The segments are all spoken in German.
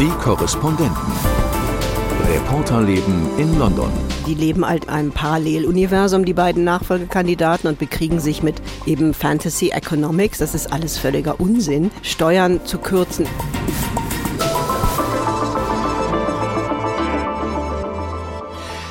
Die Korrespondenten. Reporterleben in London. Die leben halt einem Paralleluniversum, die beiden Nachfolgekandidaten, und bekriegen sich mit eben Fantasy Economics. Das ist alles völliger Unsinn. Steuern zu kürzen.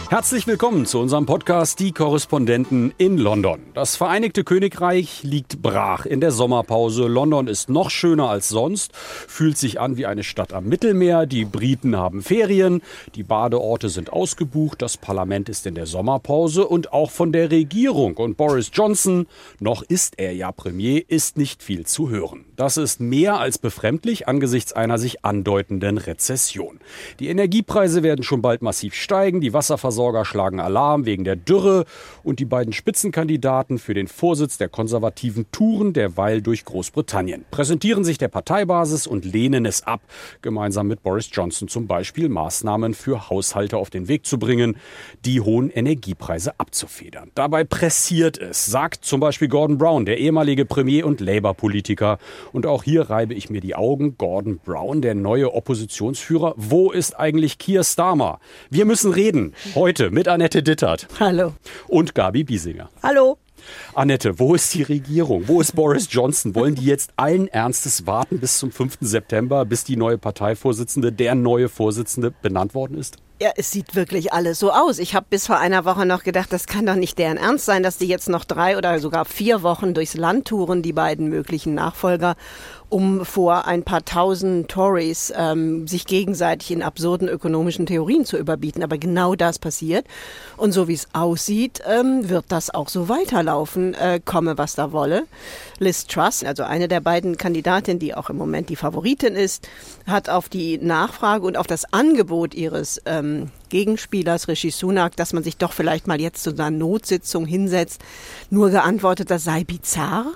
Herzlich willkommen zu unserem Podcast Die Korrespondenten in London. Das Vereinigte Königreich liegt brach in der Sommerpause. London ist noch schöner als sonst, fühlt sich an wie eine Stadt am Mittelmeer. Die Briten haben Ferien, die Badeorte sind ausgebucht, das Parlament ist in der Sommerpause und auch von der Regierung und Boris Johnson, noch ist er ja Premier, ist nicht viel zu hören. Das ist mehr als befremdlich angesichts einer sich andeutenden Rezession. Die Energiepreise werden schon bald massiv steigen, die Wasserversorgung Versorger schlagen Alarm wegen der Dürre und die beiden Spitzenkandidaten für den Vorsitz der konservativen touren derweil durch Großbritannien, präsentieren sich der Parteibasis und lehnen es ab, gemeinsam mit Boris Johnson zum Beispiel Maßnahmen für Haushalte auf den Weg zu bringen, die hohen Energiepreise abzufedern. Dabei pressiert es, sagt zum Beispiel Gordon Brown, der ehemalige Premier und Labour-Politiker. Und auch hier reibe ich mir die Augen. Gordon Brown, der neue Oppositionsführer. Wo ist eigentlich Keir Starmer? Wir müssen reden. Heute Heute mit Annette Dittert. Hallo. Und Gabi Biesinger. Hallo. Annette, wo ist die Regierung? Wo ist Boris Johnson? Wollen die jetzt allen Ernstes warten bis zum 5. September, bis die neue Parteivorsitzende, der neue Vorsitzende benannt worden ist? Ja, es sieht wirklich alles so aus. Ich habe bis vor einer Woche noch gedacht, das kann doch nicht deren Ernst sein, dass die jetzt noch drei oder sogar vier Wochen durchs Land touren, die beiden möglichen Nachfolger um vor ein paar tausend Tories ähm, sich gegenseitig in absurden ökonomischen Theorien zu überbieten. Aber genau das passiert. Und so wie es aussieht, ähm, wird das auch so weiterlaufen, äh, komme was da wolle. Liz Truss, also eine der beiden Kandidatinnen, die auch im Moment die Favoritin ist, hat auf die Nachfrage und auf das Angebot ihres ähm, Gegenspielers Rishi Sunak, dass man sich doch vielleicht mal jetzt zu einer Notsitzung hinsetzt, nur geantwortet, das sei bizarr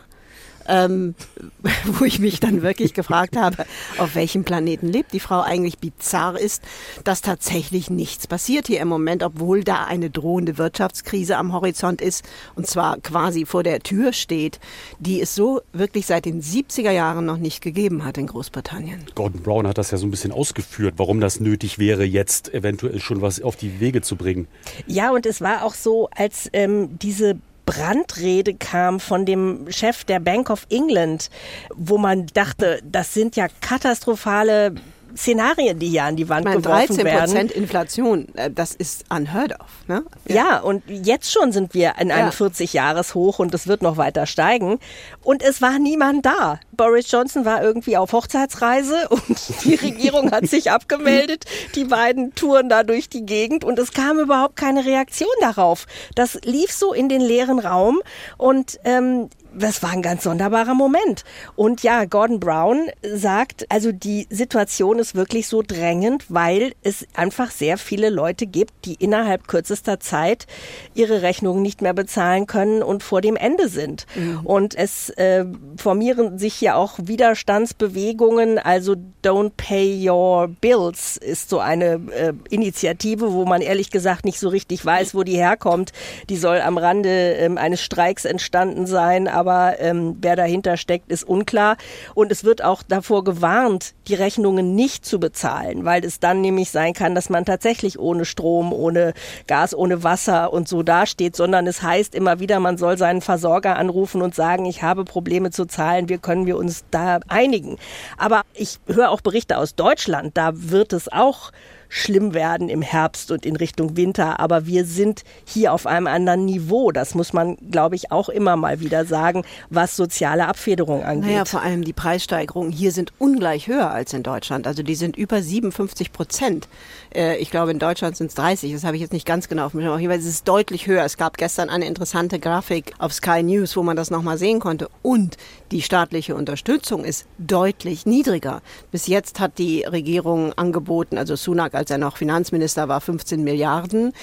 ähm, wo ich mich dann wirklich gefragt habe, auf welchem Planeten lebt die Frau eigentlich bizarr ist, dass tatsächlich nichts passiert hier im Moment, obwohl da eine drohende Wirtschaftskrise am Horizont ist und zwar quasi vor der Tür steht, die es so wirklich seit den 70er Jahren noch nicht gegeben hat in Großbritannien. Gordon Brown hat das ja so ein bisschen ausgeführt, warum das nötig wäre, jetzt eventuell schon was auf die Wege zu bringen. Ja, und es war auch so, als ähm, diese Brandrede kam von dem Chef der Bank of England, wo man dachte, das sind ja katastrophale Szenarien, die hier an die Wand meine, geworfen 13 werden. 13 Inflation, äh, das ist unheard of. Ne? Ja. ja. und jetzt schon sind wir in einem ja. 40-Jahres-Hoch und es wird noch weiter steigen. Und es war niemand da. Boris Johnson war irgendwie auf Hochzeitsreise und die Regierung hat sich abgemeldet. Die beiden touren da durch die Gegend und es kam überhaupt keine Reaktion darauf. Das lief so in den leeren Raum und ähm, das war ein ganz sonderbarer Moment. Und ja, Gordon Brown sagt, also die Situation ist wirklich so drängend, weil es einfach sehr viele Leute gibt, die innerhalb kürzester Zeit ihre Rechnungen nicht mehr bezahlen können und vor dem Ende sind. Mhm. Und es äh, formieren sich ja auch Widerstandsbewegungen, also Don't Pay Your Bills ist so eine äh, Initiative, wo man ehrlich gesagt nicht so richtig weiß, wo die herkommt. Die soll am Rande äh, eines Streiks entstanden sein, aber ähm, wer dahinter steckt, ist unklar. Und es wird auch davor gewarnt, die Rechnungen nicht zu bezahlen, weil es dann nämlich sein kann, dass man tatsächlich ohne Strom, ohne Gas, ohne Wasser und so dasteht, sondern es heißt immer wieder, man soll seinen Versorger anrufen und sagen, ich habe Probleme zu zahlen, wie können wir uns da einigen. Aber ich höre auch Berichte aus Deutschland, da wird es auch schlimm werden im Herbst und in Richtung Winter. Aber wir sind hier auf einem anderen Niveau. Das muss man, glaube ich, auch immer mal wieder sagen, was soziale Abfederung angeht. Naja, vor allem die Preissteigerungen hier sind ungleich höher als in Deutschland. Also die sind über 57 Prozent. Äh, ich glaube, in Deutschland sind es 30. Das habe ich jetzt nicht ganz genau auf mich. Aber jeweils ist es deutlich höher. Es gab gestern eine interessante Grafik auf Sky News, wo man das nochmal sehen konnte. Und die staatliche Unterstützung ist deutlich niedriger. Bis jetzt hat die Regierung angeboten, also Sunak als er noch Finanzminister war, 15 Milliarden.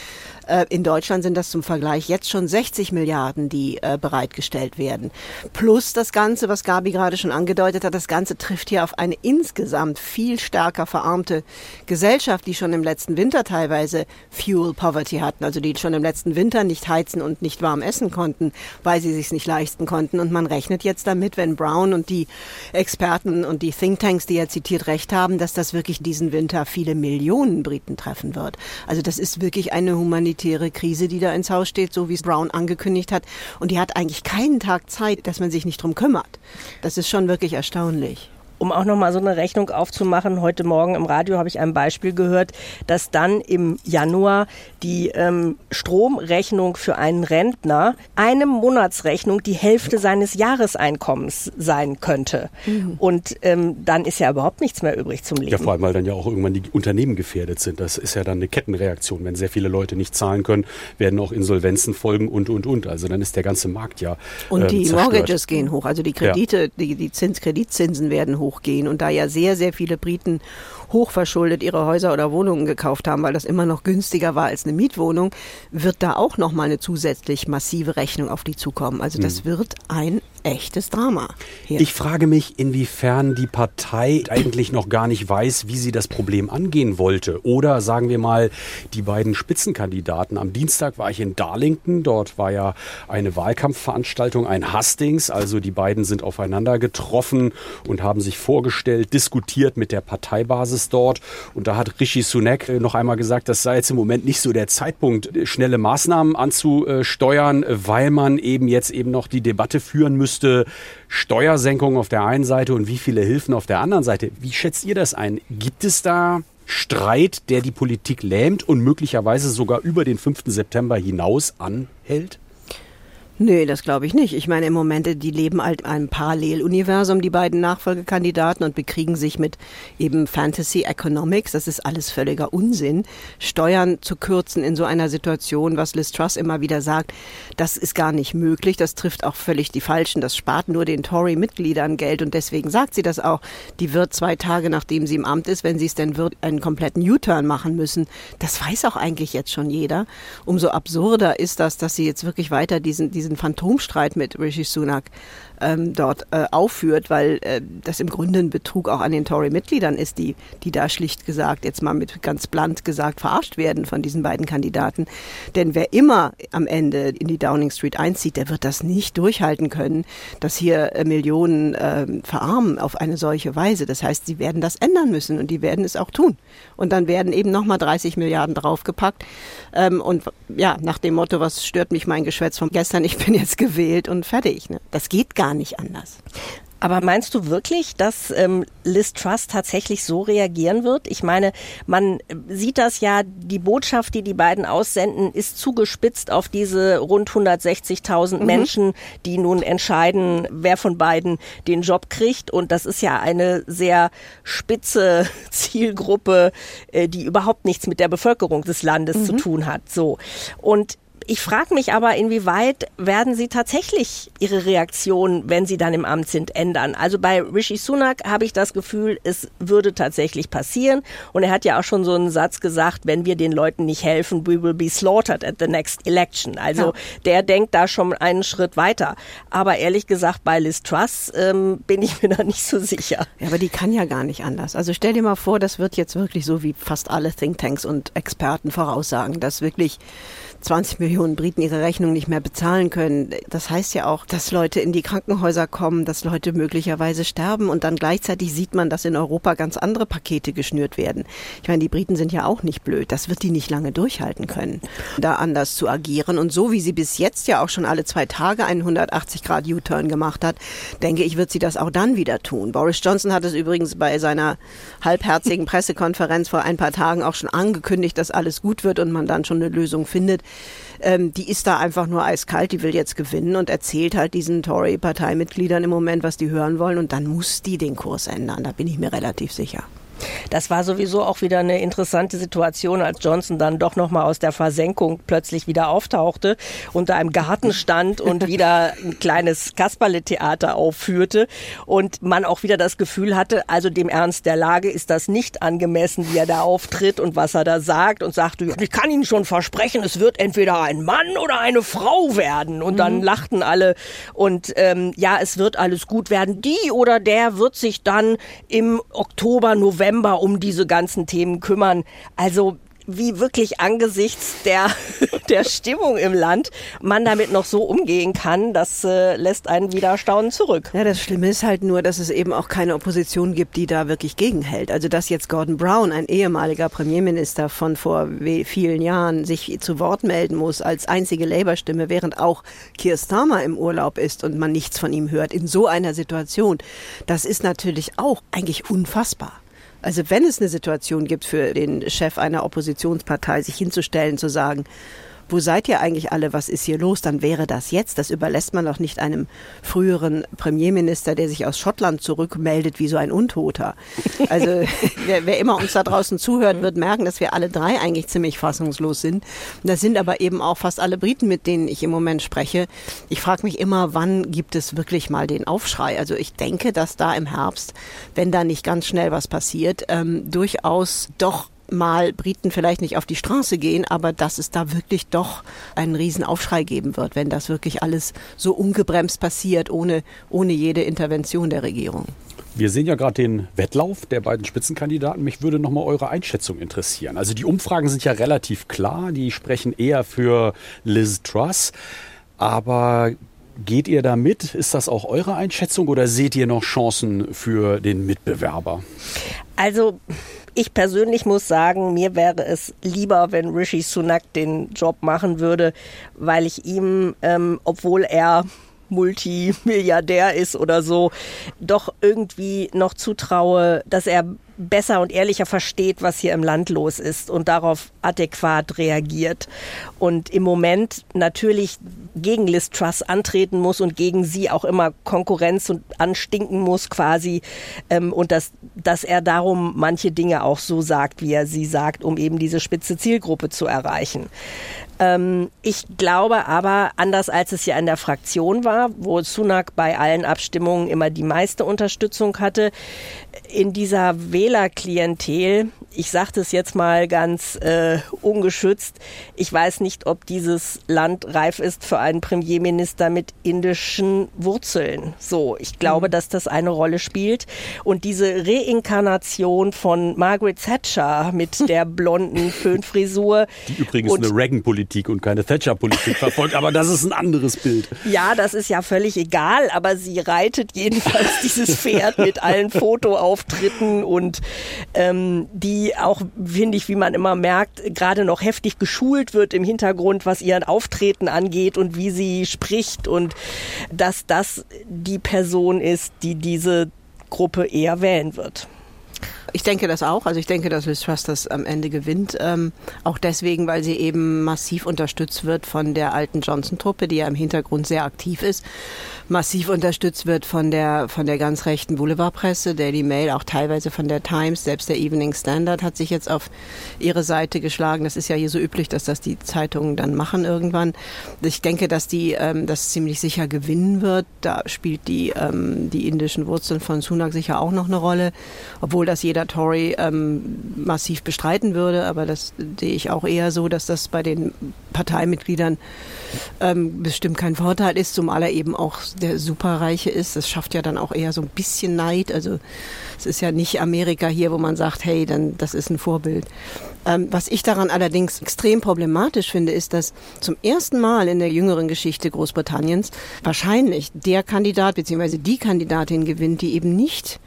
Äh, in Deutschland sind das zum Vergleich jetzt schon 60 Milliarden, die äh, bereitgestellt werden. Plus das Ganze, was Gabi gerade schon angedeutet hat, das Ganze trifft hier auf eine insgesamt viel stärker verarmte Gesellschaft, die schon im letzten Winter teilweise Fuel Poverty hatten, also die schon im letzten Winter nicht heizen und nicht warm essen konnten, weil sie sich nicht leisten konnten. Und man rechnet jetzt damit, wenn Brown und die Experten und die Thinktanks, die er zitiert, recht haben, dass das wirklich diesen Winter viele Millionen Briten treffen wird. Also das ist wirklich eine humanitäre Krise, die da ins Haus steht, so wie es Brown angekündigt hat. Und die hat eigentlich keinen Tag Zeit, dass man sich nicht drum kümmert. Das ist schon wirklich erstaunlich um auch nochmal so eine Rechnung aufzumachen, heute Morgen im Radio habe ich ein Beispiel gehört, dass dann im Januar die ähm, Stromrechnung für einen Rentner eine Monatsrechnung die Hälfte seines Jahreseinkommens sein könnte. Mhm. Und ähm, dann ist ja überhaupt nichts mehr übrig zum Leben. Ja, vor allem, weil dann ja auch irgendwann die Unternehmen gefährdet sind. Das ist ja dann eine Kettenreaktion. Wenn sehr viele Leute nicht zahlen können, werden auch Insolvenzen folgen und, und, und. Also dann ist der ganze Markt ja Und ähm, die zerstört. Mortgages gehen hoch, also die Kredite, ja. die, die Zins, Kreditzinsen werden hoch hochgehen. Und da ja sehr, sehr viele Briten hochverschuldet ihre Häuser oder Wohnungen gekauft haben, weil das immer noch günstiger war als eine Mietwohnung, wird da auch noch mal eine zusätzlich massive Rechnung auf die zukommen. Also das hm. wird ein echtes Drama. Hier. Ich frage mich, inwiefern die Partei eigentlich noch gar nicht weiß, wie sie das Problem angehen wollte. Oder sagen wir mal, die beiden Spitzenkandidaten. Am Dienstag war ich in Darlington. Dort war ja eine Wahlkampfveranstaltung, ein Hustings. Also die beiden sind aufeinander getroffen und haben sich vorgestellt, diskutiert mit der Parteibasis dort. Und da hat Rishi Sunak noch einmal gesagt, das sei jetzt im Moment nicht so der Zeitpunkt, schnelle Maßnahmen anzusteuern, weil man eben jetzt eben noch die Debatte führen müsste. Steuersenkungen auf der einen Seite und wie viele Hilfen auf der anderen Seite. Wie schätzt ihr das ein? Gibt es da Streit, der die Politik lähmt und möglicherweise sogar über den 5. September hinaus anhält? Nee, das glaube ich nicht. Ich meine, im Moment, die leben halt einem Paralleluniversum, die beiden Nachfolgekandidaten, und bekriegen sich mit eben Fantasy Economics. Das ist alles völliger Unsinn. Steuern zu kürzen in so einer Situation, was Liz Truss immer wieder sagt, das ist gar nicht möglich. Das trifft auch völlig die Falschen. Das spart nur den Tory-Mitgliedern Geld. Und deswegen sagt sie das auch. Die wird zwei Tage, nachdem sie im Amt ist, wenn sie es denn wird, einen kompletten U-Turn machen müssen. Das weiß auch eigentlich jetzt schon jeder. Umso absurder ist das, dass sie jetzt wirklich weiter diesen, diesen diesen Phantomstreit mit Rishi Sunak ähm, dort äh, aufführt, weil äh, das im Grunde ein Betrug auch an den Tory-Mitgliedern ist, die, die da schlicht gesagt, jetzt mal mit ganz blunt gesagt, verarscht werden von diesen beiden Kandidaten. Denn wer immer am Ende in die Downing Street einzieht, der wird das nicht durchhalten können, dass hier äh, Millionen äh, verarmen auf eine solche Weise. Das heißt, sie werden das ändern müssen und die werden es auch tun. Und dann werden eben nochmal 30 Milliarden draufgepackt. Ähm, und ja, nach dem Motto, was stört mich mein Geschwätz von gestern, ich bin jetzt gewählt und fertig. Ne? Das geht gar nicht anders. Aber meinst du wirklich, dass ähm, Liz Truss tatsächlich so reagieren wird? Ich meine, man sieht das ja, die Botschaft, die die beiden aussenden, ist zugespitzt auf diese rund 160.000 mhm. Menschen, die nun entscheiden, wer von beiden den Job kriegt. Und das ist ja eine sehr spitze Zielgruppe, äh, die überhaupt nichts mit der Bevölkerung des Landes mhm. zu tun hat. So. Und ich frage mich aber, inwieweit werden Sie tatsächlich Ihre Reaktion, wenn Sie dann im Amt sind, ändern? Also bei Rishi Sunak habe ich das Gefühl, es würde tatsächlich passieren. Und er hat ja auch schon so einen Satz gesagt, wenn wir den Leuten nicht helfen, we will be slaughtered at the next election. Also ja. der denkt da schon einen Schritt weiter. Aber ehrlich gesagt, bei Liz Truss ähm, bin ich mir da nicht so sicher. Ja, aber die kann ja gar nicht anders. Also stell dir mal vor, das wird jetzt wirklich so wie fast alle Thinktanks und Experten voraussagen, dass wirklich 20 Millionen Briten ihre Rechnung nicht mehr bezahlen können. Das heißt ja auch, dass Leute in die Krankenhäuser kommen, dass Leute möglicherweise sterben und dann gleichzeitig sieht man, dass in Europa ganz andere Pakete geschnürt werden. Ich meine, die Briten sind ja auch nicht blöd. Das wird die nicht lange durchhalten können, da anders zu agieren. Und so wie sie bis jetzt ja auch schon alle zwei Tage einen 180 Grad U-Turn gemacht hat, denke ich, wird sie das auch dann wieder tun. Boris Johnson hat es übrigens bei seiner halbherzigen Pressekonferenz vor ein paar Tagen auch schon angekündigt, dass alles gut wird und man dann schon eine Lösung findet ähm, die ist da einfach nur eiskalt, die will jetzt gewinnen und erzählt halt diesen Tory-Parteimitgliedern im Moment, was die hören wollen und dann muss die den Kurs ändern, da bin ich mir relativ sicher. Das war sowieso auch wieder eine interessante Situation, als Johnson dann doch nochmal aus der Versenkung plötzlich wieder auftauchte, unter einem Garten stand und wieder ein kleines Kasperle-Theater aufführte und man auch wieder das Gefühl hatte, also dem Ernst der Lage ist das nicht angemessen, wie er da auftritt und was er da sagt und sagte, ich kann Ihnen schon versprechen, es wird entweder ein Mann oder eine Frau werden. Und dann mhm. lachten alle und ähm, ja, es wird alles gut werden. Die oder der wird sich dann im Oktober, November um diese ganzen Themen kümmern. Also wie wirklich angesichts der, der Stimmung im Land man damit noch so umgehen kann, das äh, lässt einen wieder staunen zurück. Ja, das Schlimme ist halt nur, dass es eben auch keine Opposition gibt, die da wirklich gegenhält. Also dass jetzt Gordon Brown, ein ehemaliger Premierminister von vor vielen Jahren, sich zu Wort melden muss als einzige Labour-Stimme, während auch Keir Starmer im Urlaub ist und man nichts von ihm hört, in so einer Situation, das ist natürlich auch eigentlich unfassbar. Also wenn es eine Situation gibt für den Chef einer Oppositionspartei, sich hinzustellen, zu sagen, wo seid ihr eigentlich alle, was ist hier los, dann wäre das jetzt. Das überlässt man doch nicht einem früheren Premierminister, der sich aus Schottland zurückmeldet wie so ein Untoter. Also wer, wer immer uns da draußen zuhört, wird merken, dass wir alle drei eigentlich ziemlich fassungslos sind. Das sind aber eben auch fast alle Briten, mit denen ich im Moment spreche. Ich frage mich immer, wann gibt es wirklich mal den Aufschrei? Also ich denke, dass da im Herbst, wenn da nicht ganz schnell was passiert, ähm, durchaus doch mal Briten vielleicht nicht auf die Straße gehen, aber dass es da wirklich doch einen riesen Aufschrei geben wird, wenn das wirklich alles so ungebremst passiert, ohne, ohne jede Intervention der Regierung. Wir sehen ja gerade den Wettlauf der beiden Spitzenkandidaten. Mich würde nochmal eure Einschätzung interessieren. Also die Umfragen sind ja relativ klar, die sprechen eher für Liz Truss. Aber geht ihr da mit? Ist das auch eure Einschätzung oder seht ihr noch Chancen für den Mitbewerber? Also ich persönlich muss sagen, mir wäre es lieber, wenn Rishi Sunak den Job machen würde, weil ich ihm, ähm, obwohl er Multimilliardär ist oder so, doch irgendwie noch zutraue, dass er besser und ehrlicher versteht, was hier im Land los ist und darauf adäquat reagiert. Und im Moment natürlich gegen Liz Truss antreten muss und gegen sie auch immer Konkurrenz und anstinken muss quasi. Ähm, und dass, dass er darum manche Dinge auch so sagt, wie er sie sagt, um eben diese spitze Zielgruppe zu erreichen. Ähm, ich glaube aber, anders als es ja in der Fraktion war, wo Sunak bei allen Abstimmungen immer die meiste Unterstützung hatte, in dieser Wählerklientel, ich sage das jetzt mal ganz äh, ungeschützt, ich weiß nicht, ob dieses Land reif ist für einen Premierminister mit indischen Wurzeln. So, ich glaube, mhm. dass das eine Rolle spielt. Und diese Reinkarnation von Margaret Thatcher mit der blonden Föhnfrisur. Die übrigens eine Reagan-Politik und keine Thatcher-Politik verfolgt, aber das ist ein anderes Bild. Ja, das ist ja völlig egal, aber sie reitet jedenfalls dieses Pferd mit allen Fotoauftritten und ähm, die auch, finde ich, wie man immer merkt, gerade noch heftig geschult wird im Hintergrund, was ihr Auftreten angeht und wie sie spricht und dass das die Person ist, die diese Gruppe eher wählen wird. Ich denke das auch. Also ich denke, dass Liz Truss das am Ende gewinnt. Ähm, auch deswegen, weil sie eben massiv unterstützt wird von der alten Johnson-Truppe, die ja im Hintergrund sehr aktiv ist. Massiv unterstützt wird von der, von der ganz rechten Boulevardpresse, Daily Mail, auch teilweise von der Times. Selbst der Evening Standard hat sich jetzt auf ihre Seite geschlagen. Das ist ja hier so üblich, dass das die Zeitungen dann machen irgendwann. Ich denke, dass die ähm, das ziemlich sicher gewinnen wird. Da spielt die, ähm, die indischen Wurzeln von Sunak sicher auch noch eine Rolle, obwohl das jeder jeder Tory ähm, massiv bestreiten würde, aber das sehe ich auch eher so, dass das bei den Parteimitgliedern ähm, bestimmt kein Vorteil ist, zumal er eben auch der Superreiche ist. Das schafft ja dann auch eher so ein bisschen Neid. Also es ist ja nicht Amerika hier, wo man sagt, hey, dann das ist ein Vorbild. Ähm, was ich daran allerdings extrem problematisch finde, ist, dass zum ersten Mal in der jüngeren Geschichte Großbritanniens wahrscheinlich der Kandidat bzw. die Kandidatin gewinnt, die eben nicht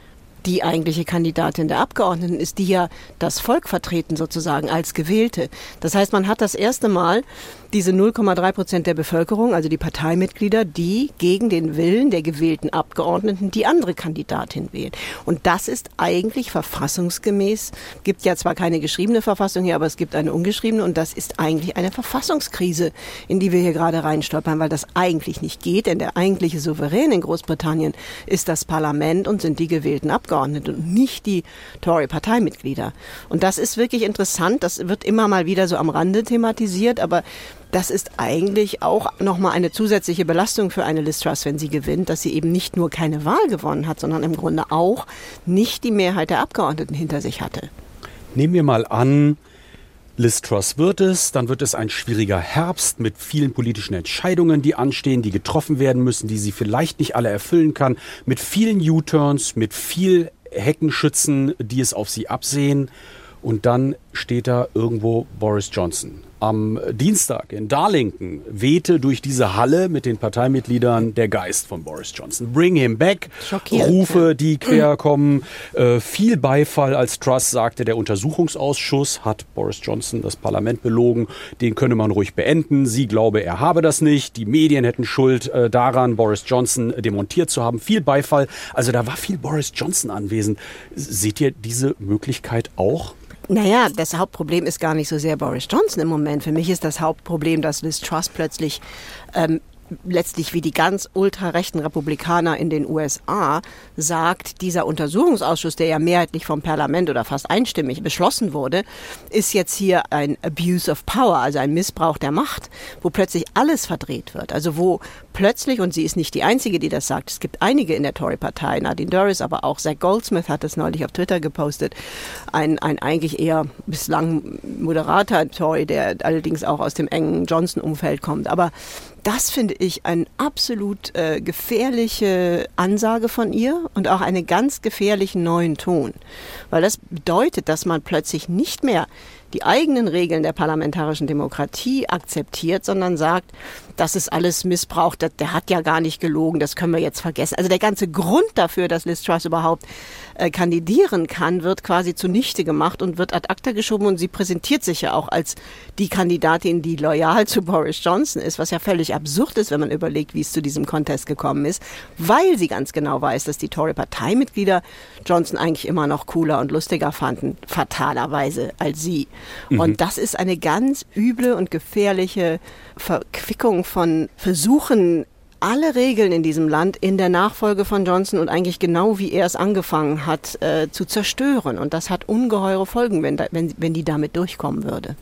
die eigentliche Kandidatin der Abgeordneten ist, die ja das Volk vertreten sozusagen als Gewählte. Das heißt, man hat das erste Mal diese 0,3 Prozent der Bevölkerung, also die Parteimitglieder, die gegen den Willen der gewählten Abgeordneten die andere Kandidatin wählen. Und das ist eigentlich verfassungsgemäß, gibt ja zwar keine geschriebene Verfassung hier, aber es gibt eine ungeschriebene und das ist eigentlich eine Verfassungskrise, in die wir hier gerade reinstolpern, weil das eigentlich nicht geht, denn der eigentliche Souverän in Großbritannien ist das Parlament und sind die gewählten Abgeordneten. Abgeordnete und nicht die Tory-Parteimitglieder. Und das ist wirklich interessant. Das wird immer mal wieder so am Rande thematisiert, aber das ist eigentlich auch nochmal eine zusätzliche Belastung für eine Liz Truss, wenn sie gewinnt, dass sie eben nicht nur keine Wahl gewonnen hat, sondern im Grunde auch nicht die Mehrheit der Abgeordneten hinter sich hatte. Nehmen wir mal an, Liz Truss wird es, dann wird es ein schwieriger Herbst mit vielen politischen Entscheidungen, die anstehen, die getroffen werden müssen, die sie vielleicht nicht alle erfüllen kann, mit vielen U-Turns, mit viel Heckenschützen, die es auf sie absehen. Und dann steht da irgendwo Boris Johnson am Dienstag in Darlington wehte durch diese Halle mit den Parteimitgliedern der Geist von Boris Johnson. Bring him back. Schockiert, Rufe, die quer kommen. Äh, viel Beifall, als Truss sagte, der Untersuchungsausschuss hat Boris Johnson das Parlament belogen. Den könne man ruhig beenden. Sie glaube, er habe das nicht. Die Medien hätten Schuld äh, daran, Boris Johnson demontiert zu haben. Viel Beifall. Also da war viel Boris Johnson anwesend. Seht ihr diese Möglichkeit auch? Naja, das Hauptproblem ist gar nicht so sehr Boris Johnson im Moment. Für mich ist das Hauptproblem, dass Liz Truss plötzlich ähm, letztlich wie die ganz ultrarechten Republikaner in den USA sagt, dieser Untersuchungsausschuss, der ja mehrheitlich vom Parlament oder fast einstimmig beschlossen wurde, ist jetzt hier ein Abuse of Power, also ein Missbrauch der Macht, wo plötzlich alles verdreht wird. Also wo plötzlich, und sie ist nicht die Einzige, die das sagt, es gibt einige in der Tory-Partei, Nadine Dorris, aber auch Zach Goldsmith hat das neulich auf Twitter gepostet, ein, ein eigentlich eher bislang moderater Tory, der allerdings auch aus dem engen Johnson-Umfeld kommt. Aber das finde ich eine absolut äh, gefährliche Ansage von ihr und auch einen ganz gefährlichen neuen Ton. Weil das bedeutet, dass man plötzlich nicht mehr die eigenen Regeln der parlamentarischen Demokratie akzeptiert, sondern sagt, das ist alles Missbrauch, der, der hat ja gar nicht gelogen, das können wir jetzt vergessen. Also der ganze Grund dafür, dass Liz Truss überhaupt äh, kandidieren kann, wird quasi zunichte gemacht und wird ad acta geschoben und sie präsentiert sich ja auch als die Kandidatin, die loyal zu Boris Johnson ist, was ja völlig absurd ist, wenn man überlegt, wie es zu diesem Contest gekommen ist, weil sie ganz genau weiß, dass die Tory-Parteimitglieder Johnson eigentlich immer noch cooler und lustiger fanden, fatalerweise als sie. Mhm. Und das ist eine ganz üble und gefährliche Verquickung von Versuchen, alle Regeln in diesem Land in der Nachfolge von Johnson und eigentlich genau wie er es angefangen hat, äh, zu zerstören. Und das hat ungeheure Folgen, wenn, da, wenn, wenn die damit durchkommen würde.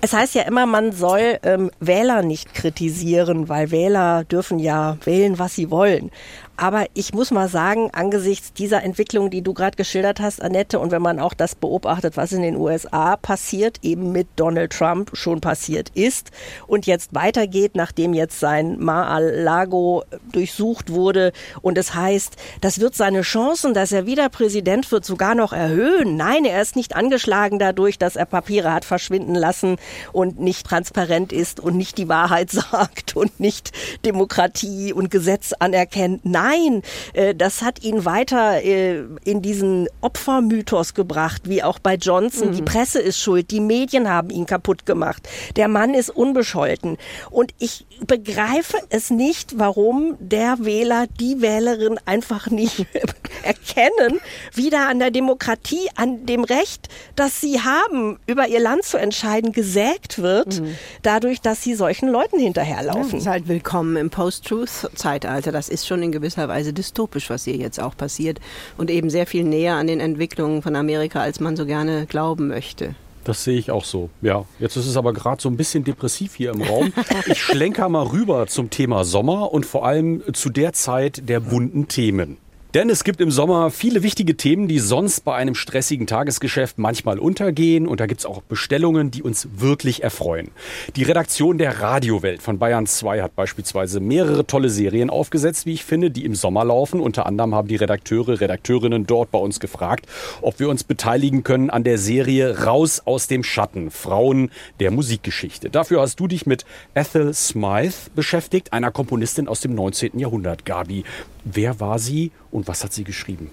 Es heißt ja immer, man soll ähm, Wähler nicht kritisieren, weil Wähler dürfen ja wählen, was sie wollen. Aber ich muss mal sagen, angesichts dieser Entwicklung, die du gerade geschildert hast, Annette, und wenn man auch das beobachtet, was in den USA passiert, eben mit Donald Trump schon passiert ist und jetzt weitergeht, nachdem jetzt sein Mar-a-Lago durchsucht wurde und es heißt, das wird seine Chancen, dass er wieder Präsident wird, sogar noch erhöhen. Nein, er ist nicht angeschlagen dadurch, dass er Papiere hat verschwinden lassen und nicht transparent ist und nicht die Wahrheit sagt und nicht Demokratie und Gesetz anerkennt. Nein, Nein, äh, das hat ihn weiter äh, in diesen Opfermythos gebracht, wie auch bei Johnson. Mhm. Die Presse ist schuld, die Medien haben ihn kaputt gemacht. Der Mann ist unbescholten. Und ich begreife es nicht, warum der Wähler, die Wählerin einfach nicht erkennen, wieder an der Demokratie, an dem Recht, das sie haben, über ihr Land zu entscheiden, gesägt wird, mhm. dadurch, dass sie solchen Leuten hinterherlaufen. Ja, das ist halt willkommen im Post-Truth-Zeitalter. Das ist schon in gewisser gewisser Weise dystopisch, was hier jetzt auch passiert und eben sehr viel näher an den Entwicklungen von Amerika, als man so gerne glauben möchte. Das sehe ich auch so. Ja, jetzt ist es aber gerade so ein bisschen depressiv hier im Raum. Ich schlenker mal rüber zum Thema Sommer und vor allem zu der Zeit der bunten Themen. Denn es gibt im Sommer viele wichtige Themen, die sonst bei einem stressigen Tagesgeschäft manchmal untergehen. Und da gibt es auch Bestellungen, die uns wirklich erfreuen. Die Redaktion der Radiowelt von Bayern 2 hat beispielsweise mehrere tolle Serien aufgesetzt, wie ich finde, die im Sommer laufen. Unter anderem haben die Redakteure, Redakteurinnen dort bei uns gefragt, ob wir uns beteiligen können an der Serie Raus aus dem Schatten, Frauen der Musikgeschichte. Dafür hast du dich mit Ethel Smythe beschäftigt, einer Komponistin aus dem 19. Jahrhundert. Gabi, wer war sie und was hat sie geschrieben?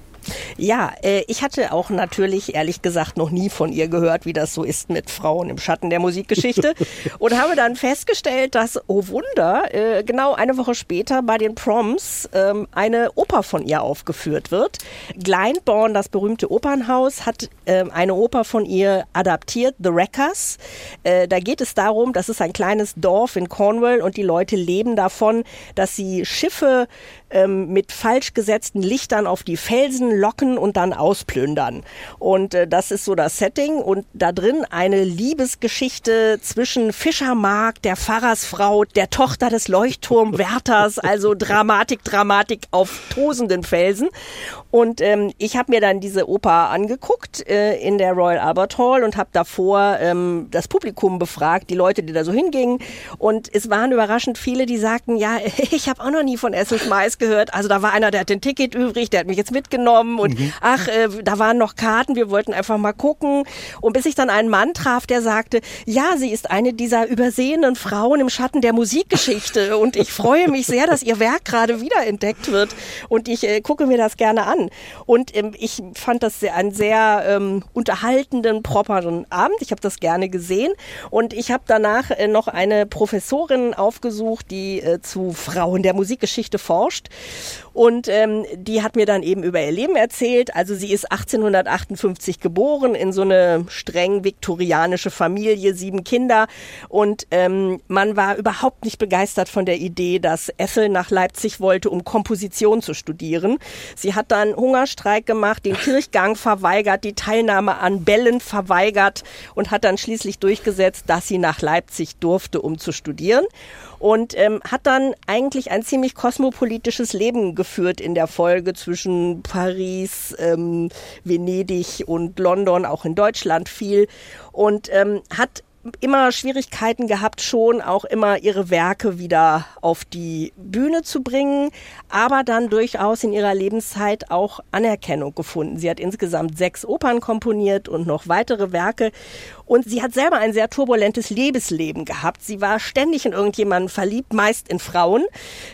Ja, äh, ich hatte auch natürlich, ehrlich gesagt, noch nie von ihr gehört, wie das so ist mit Frauen im Schatten der Musikgeschichte. und habe dann festgestellt, dass, oh Wunder, äh, genau eine Woche später bei den Proms ähm, eine Oper von ihr aufgeführt wird. Glyndebourne, das berühmte Opernhaus, hat ähm, eine Oper von ihr adaptiert, The Wreckers. Äh, da geht es darum, das ist ein kleines Dorf in Cornwall und die Leute leben davon, dass sie Schiffe ähm, mit falsch gesetzten Lichtern auf die Felsen locken und dann ausplündern. Und äh, das ist so das Setting und da drin eine Liebesgeschichte zwischen Fischermark, der Pfarrersfrau, der Tochter des Leuchtturmwärters, also Dramatik, Dramatik auf tosenden Felsen. Und ähm, ich habe mir dann diese Oper angeguckt äh, in der Royal Albert Hall und habe davor ähm, das Publikum befragt, die Leute, die da so hingingen. Und es waren überraschend viele, die sagten, ja, ich habe auch noch nie von Essence Mais gehört. Also da war einer, der hat den Ticket übrig, der hat mich jetzt mitgenommen und mhm. ach, äh, da waren noch Karten, wir wollten einfach mal gucken. Und bis ich dann einen Mann traf, der sagte, ja, sie ist eine dieser übersehenen Frauen im Schatten der Musikgeschichte und ich freue mich sehr, dass ihr Werk gerade wiederentdeckt wird und ich äh, gucke mir das gerne an. Und ähm, ich fand das sehr, einen sehr ähm, unterhaltenden, properen Abend. Ich habe das gerne gesehen. Und ich habe danach äh, noch eine Professorin aufgesucht, die äh, zu Frauen der Musikgeschichte forscht. Und ähm, die hat mir dann eben über ihr Leben erzählt. Also sie ist 1858 geboren in so eine streng viktorianische Familie, sieben Kinder. Und ähm, man war überhaupt nicht begeistert von der Idee, dass Ethel nach Leipzig wollte, um Komposition zu studieren. Sie hat dann Hungerstreik gemacht, den Kirchgang verweigert, die Teilnahme an Bällen verweigert und hat dann schließlich durchgesetzt, dass sie nach Leipzig durfte, um zu studieren. Und ähm, hat dann eigentlich ein ziemlich kosmopolitisches Leben geführt in der Folge zwischen Paris, ähm, Venedig und London, auch in Deutschland viel. Und ähm, hat immer Schwierigkeiten gehabt, schon auch immer ihre Werke wieder auf die Bühne zu bringen, aber dann durchaus in ihrer Lebenszeit auch Anerkennung gefunden. Sie hat insgesamt sechs Opern komponiert und noch weitere Werke und sie hat selber ein sehr turbulentes Lebensleben gehabt. Sie war ständig in irgendjemanden verliebt, meist in Frauen.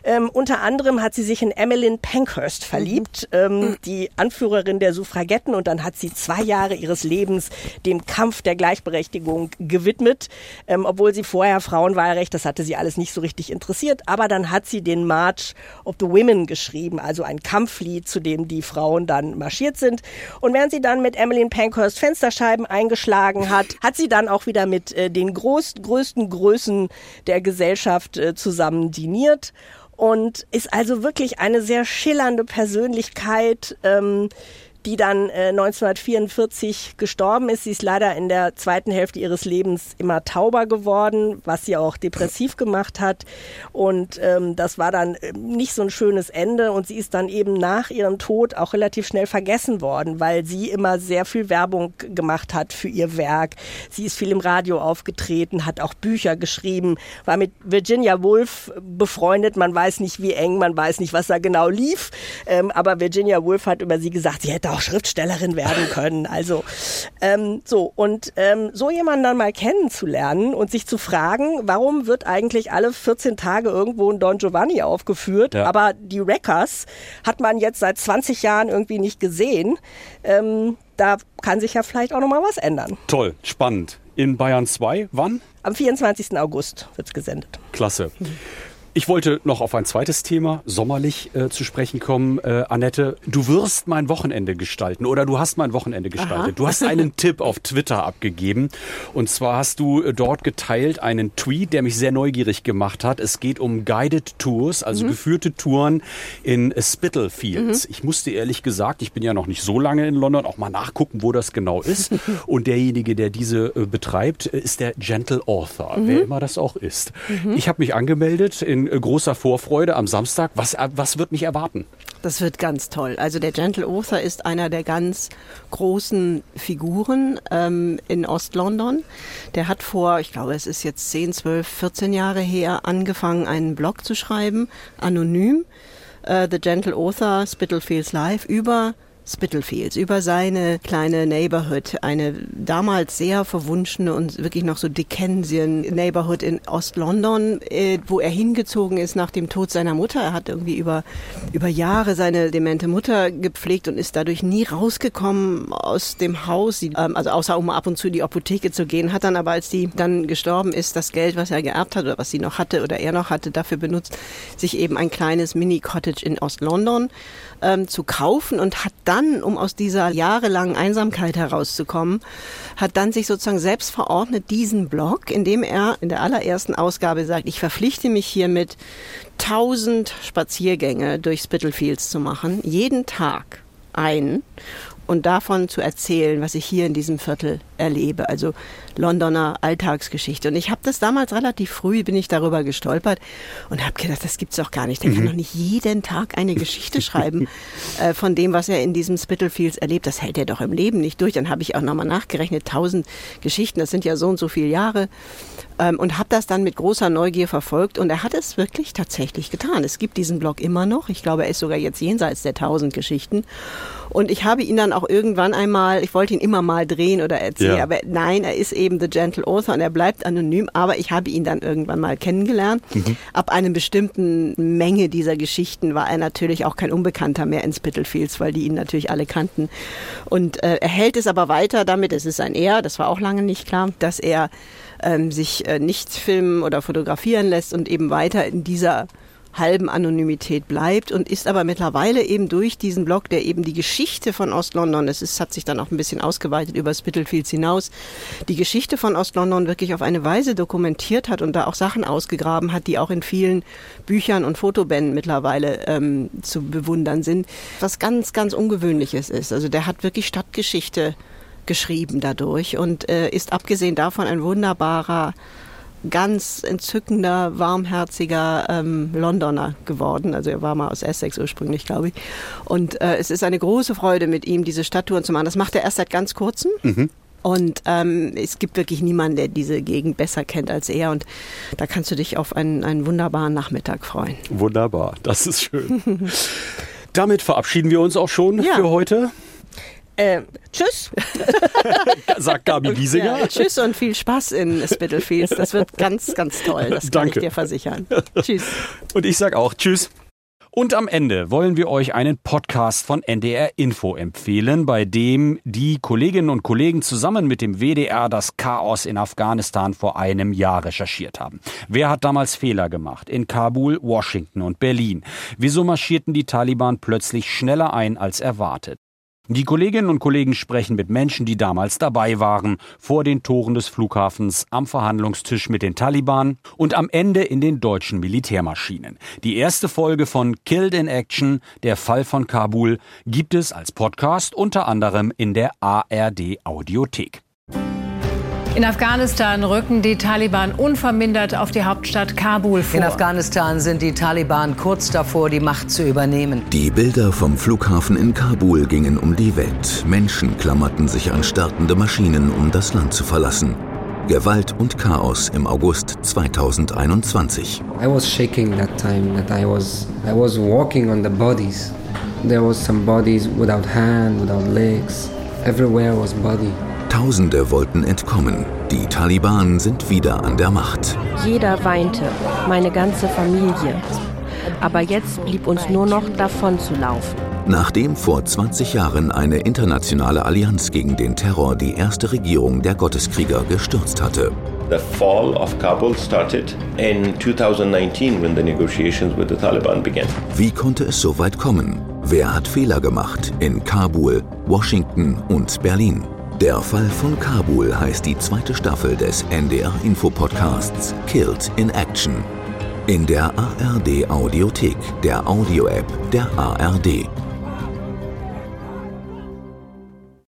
Ähm, unter anderem hat sie sich in Emmeline Pankhurst verliebt, mhm. ähm, die Anführerin der Suffragetten. Und dann hat sie zwei Jahre ihres Lebens dem Kampf der Gleichberechtigung gewidmet. Ähm, obwohl sie vorher Frauenwahlrecht, das hatte sie alles nicht so richtig interessiert. Aber dann hat sie den March of the Women geschrieben, also ein Kampflied, zu dem die Frauen dann marschiert sind. Und während sie dann mit Emmeline Pankhurst Fensterscheiben eingeschlagen hat, hat sie dann auch wieder mit äh, den groß, größten Größen der Gesellschaft äh, zusammen diniert und ist also wirklich eine sehr schillernde Persönlichkeit. Ähm, die dann äh, 1944 gestorben ist. Sie ist leider in der zweiten Hälfte ihres Lebens immer tauber geworden, was sie auch depressiv gemacht hat. Und ähm, das war dann ähm, nicht so ein schönes Ende. Und sie ist dann eben nach ihrem Tod auch relativ schnell vergessen worden, weil sie immer sehr viel Werbung gemacht hat für ihr Werk. Sie ist viel im Radio aufgetreten, hat auch Bücher geschrieben, war mit Virginia Woolf befreundet. Man weiß nicht, wie eng, man weiß nicht, was da genau lief. Ähm, aber Virginia Woolf hat über sie gesagt, sie hätte auch Schriftstellerin werden können. Also ähm, so und ähm, so jemanden dann mal kennenzulernen und sich zu fragen, warum wird eigentlich alle 14 Tage irgendwo ein Don Giovanni aufgeführt, ja. aber die Wreckers hat man jetzt seit 20 Jahren irgendwie nicht gesehen. Ähm, da kann sich ja vielleicht auch noch mal was ändern. Toll, spannend. In Bayern 2, wann? Am 24. August wird es gesendet. Klasse. Ich wollte noch auf ein zweites Thema, sommerlich, äh, zu sprechen kommen. Äh, Annette, du wirst mein Wochenende gestalten oder du hast mein Wochenende gestaltet. Aha. Du hast einen Tipp auf Twitter abgegeben und zwar hast du äh, dort geteilt einen Tweet, der mich sehr neugierig gemacht hat. Es geht um Guided Tours, also mhm. geführte Touren in Spitalfields. Mhm. Ich musste ehrlich gesagt, ich bin ja noch nicht so lange in London, auch mal nachgucken, wo das genau ist. und derjenige, der diese äh, betreibt, äh, ist der Gentle Author, mhm. wer immer das auch ist. Mhm. Ich habe mich angemeldet in in großer Vorfreude am Samstag. Was, was wird mich erwarten? Das wird ganz toll. Also der Gentle Author ist einer der ganz großen Figuren ähm, in Ostlondon. Der hat vor, ich glaube, es ist jetzt 10, 12, 14 Jahre her, angefangen, einen Blog zu schreiben, anonym. Uh, The Gentle Author, Spitalfields Live, über Spitalfields, über seine kleine Neighborhood, eine damals sehr verwunschene und wirklich noch so Dickensian Neighborhood in Ost-London, äh, wo er hingezogen ist nach dem Tod seiner Mutter. Er hat irgendwie über, über Jahre seine demente Mutter gepflegt und ist dadurch nie rausgekommen aus dem Haus, ähm, also außer um ab und zu in die Apotheke zu gehen, hat dann aber, als die dann gestorben ist, das Geld, was er geerbt hat oder was sie noch hatte oder er noch hatte, dafür benutzt, sich eben ein kleines Mini-Cottage in Ost-London ähm, zu kaufen und hat dann, um aus dieser jahrelangen Einsamkeit herauszukommen, hat dann sich sozusagen selbst verordnet, diesen Blog, in dem er in der allerersten Ausgabe sagt, ich verpflichte mich hiermit, tausend Spaziergänge durch Spitalfields zu machen, jeden Tag ein und davon zu erzählen, was ich hier in diesem Viertel erlebe, also Londoner Alltagsgeschichte. Und ich habe das damals relativ früh, bin ich darüber gestolpert und habe gedacht, das gibt's doch gar nicht. Der mhm. kann doch nicht jeden Tag eine Geschichte schreiben äh, von dem, was er in diesem Spitalfields erlebt. Das hält er doch im Leben nicht durch. Dann habe ich auch nochmal nachgerechnet, tausend Geschichten, das sind ja so und so viele Jahre ähm, und habe das dann mit großer Neugier verfolgt und er hat es wirklich tatsächlich getan. Es gibt diesen Blog immer noch. Ich glaube, er ist sogar jetzt jenseits der tausend Geschichten. Und ich habe ihn dann auch irgendwann einmal, ich wollte ihn immer mal drehen oder erzählen, ja. aber nein, er ist eben The Gentle Author und er bleibt anonym, aber ich habe ihn dann irgendwann mal kennengelernt. Mhm. Ab einer bestimmten Menge dieser Geschichten war er natürlich auch kein Unbekannter mehr in Spitalfields, weil die ihn natürlich alle kannten. Und äh, er hält es aber weiter damit, es ist ein Er, das war auch lange nicht klar, dass er ähm, sich äh, nicht filmen oder fotografieren lässt und eben weiter in dieser halben Anonymität bleibt und ist aber mittlerweile eben durch diesen Blog, der eben die Geschichte von Ostlondon, es ist, hat sich dann auch ein bisschen ausgeweitet über Spitalfields hinaus, die Geschichte von Ostlondon wirklich auf eine Weise dokumentiert hat und da auch Sachen ausgegraben hat, die auch in vielen Büchern und Fotobänden mittlerweile ähm, zu bewundern sind, was ganz, ganz Ungewöhnliches ist. Also der hat wirklich Stadtgeschichte geschrieben dadurch und äh, ist abgesehen davon ein wunderbarer, ganz entzückender, warmherziger ähm, Londoner geworden. Also er war mal aus Essex ursprünglich, glaube ich. Und äh, es ist eine große Freude, mit ihm diese Stadttouren zu machen. Das macht er erst seit ganz kurzem. Mhm. Und ähm, es gibt wirklich niemanden, der diese Gegend besser kennt als er. Und da kannst du dich auf einen, einen wunderbaren Nachmittag freuen. Wunderbar, das ist schön. Damit verabschieden wir uns auch schon ja. für heute. Äh, tschüss. Sagt Gabi Giesinger. Ja, tschüss und viel Spaß in Spitalfields. Das wird ganz, ganz toll. Das kann Danke. ich dir versichern. tschüss. Und ich sag auch Tschüss. Und am Ende wollen wir euch einen Podcast von NDR Info empfehlen, bei dem die Kolleginnen und Kollegen zusammen mit dem WDR das Chaos in Afghanistan vor einem Jahr recherchiert haben. Wer hat damals Fehler gemacht? In Kabul, Washington und Berlin. Wieso marschierten die Taliban plötzlich schneller ein als erwartet? Die Kolleginnen und Kollegen sprechen mit Menschen, die damals dabei waren, vor den Toren des Flughafens, am Verhandlungstisch mit den Taliban und am Ende in den deutschen Militärmaschinen. Die erste Folge von Killed in Action, der Fall von Kabul, gibt es als Podcast unter anderem in der ARD Audiothek. In Afghanistan rücken die Taliban unvermindert auf die Hauptstadt Kabul vor. In Afghanistan sind die Taliban kurz davor, die Macht zu übernehmen. Die Bilder vom Flughafen in Kabul gingen um die Welt. Menschen klammerten sich an startende Maschinen, um das Land zu verlassen. Gewalt und Chaos im August 2021. I was shaking that time that I was I was walking on the bodies. There was some bodies without hand, without legs. Everywhere was body. Tausende wollten entkommen. Die Taliban sind wieder an der Macht. Jeder weinte, meine ganze Familie. Aber jetzt blieb uns nur noch davon zu laufen. Nachdem vor 20 Jahren eine internationale Allianz gegen den Terror die erste Regierung der Gotteskrieger gestürzt hatte. The fall of Kabul started in 2019 when the negotiations with the Taliban began. Wie konnte es so weit kommen? Wer hat Fehler gemacht in Kabul, Washington und Berlin? Der Fall von Kabul heißt die zweite Staffel des NDR Info Podcasts Killed in Action. In der ARD Audiothek, der Audio-App der ARD